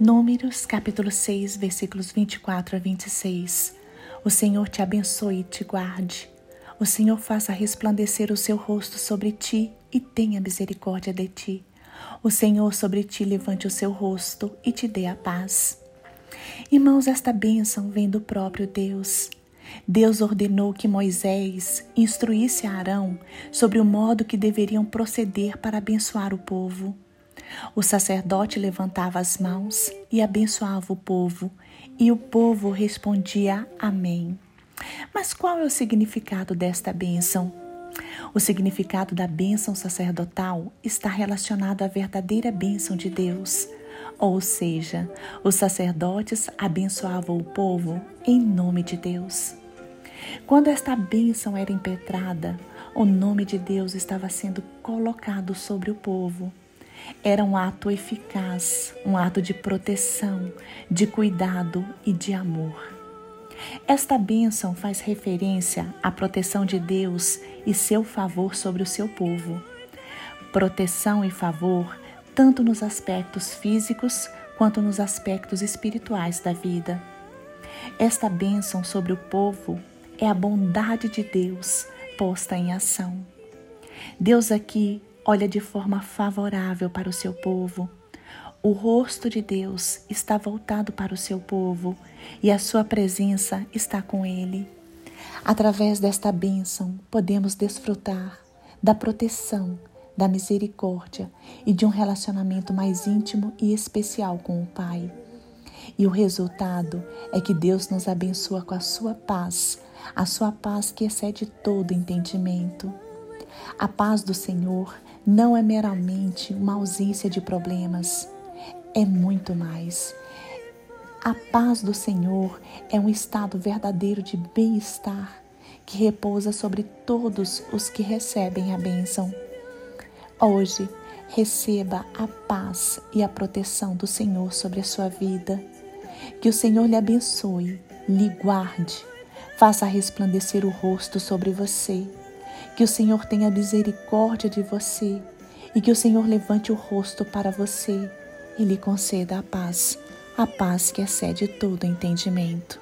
Números, capítulo 6, versículos 24 a 26. O Senhor te abençoe e te guarde. O Senhor faça resplandecer o seu rosto sobre ti e tenha misericórdia de ti. O Senhor sobre ti levante o seu rosto e te dê a paz. Irmãos, esta bênção vem do próprio Deus. Deus ordenou que Moisés instruísse a Arão sobre o modo que deveriam proceder para abençoar o povo. O sacerdote levantava as mãos e abençoava o povo, e o povo respondia Amém. Mas qual é o significado desta bênção? O significado da bênção sacerdotal está relacionado à verdadeira bênção de Deus, ou seja, os sacerdotes abençoavam o povo em nome de Deus. Quando esta bênção era impetrada, o nome de Deus estava sendo colocado sobre o povo era um ato eficaz, um ato de proteção, de cuidado e de amor. Esta bênção faz referência à proteção de Deus e seu favor sobre o seu povo. Proteção e favor tanto nos aspectos físicos quanto nos aspectos espirituais da vida. Esta bênção sobre o povo é a bondade de Deus posta em ação. Deus aqui olha de forma favorável para o seu povo. O rosto de Deus está voltado para o seu povo e a sua presença está com ele. Através desta bênção, podemos desfrutar da proteção, da misericórdia e de um relacionamento mais íntimo e especial com o Pai. E o resultado é que Deus nos abençoa com a sua paz, a sua paz que excede todo entendimento. A paz do Senhor não é meramente uma ausência de problemas, é muito mais. A paz do Senhor é um estado verdadeiro de bem-estar que repousa sobre todos os que recebem a bênção. Hoje, receba a paz e a proteção do Senhor sobre a sua vida. Que o Senhor lhe abençoe, lhe guarde, faça resplandecer o rosto sobre você que o Senhor tenha misericórdia de você e que o Senhor levante o rosto para você e lhe conceda a paz, a paz que excede todo entendimento.